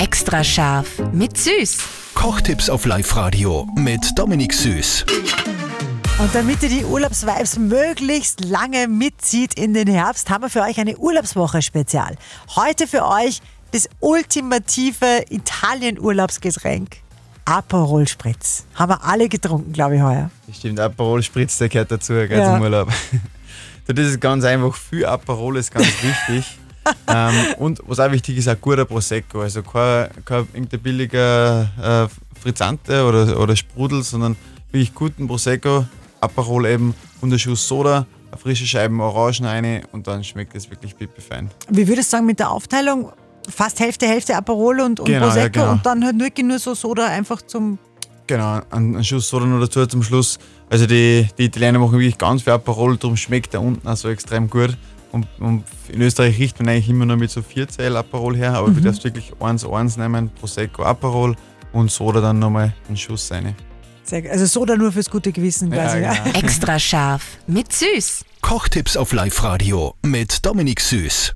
Extra scharf mit Süß. Kochtipps auf Live-Radio mit Dominik Süß. Und damit ihr die Urlaubsvibes möglichst lange mitzieht in den Herbst, haben wir für euch eine Urlaubswoche Spezial. Heute für euch das ultimative Italien-Urlaubsgetränk. Aperol Spritz. Haben wir alle getrunken, glaube ich, heuer. Das stimmt, Aperol Spritz, der gehört dazu, gell, Ja. zum Urlaub. So, das ist ganz einfach, viel Aperol ist ganz wichtig. Ähm, und was auch wichtig ist, ein guter Prosecco. Also kein, kein irgendein billiger äh, Frizzante oder, oder Sprudel, sondern wirklich guten Prosecco, Aperol eben und ein Schuss Soda, eine frische Scheiben Orangen rein und dann schmeckt es wirklich pipi-fein. Wie würdest du sagen mit der Aufteilung? Fast Hälfte, Hälfte Aperol und, und Genau, ja, Prosecco genau. und dann halt wirklich nur so Soda einfach zum. Genau, ein, ein Schuss Soda noch dazu zum Schluss. Also die, die Italiener machen wirklich ganz viel Aperol, darum schmeckt der unten auch so extrem gut. Und, und in Österreich riecht man eigentlich immer nur mit so 4 Zell Aperol her, aber du darfst wirklich eins, eins nehmen, Prosecco, Aperol und Soda dann nochmal einen Schuss rein. Sehr, gut. also Soda nur fürs gute Gewissen quasi. Ja, genau. Extra scharf mit Süß. Kochtipps auf Live-Radio mit Dominik Süß.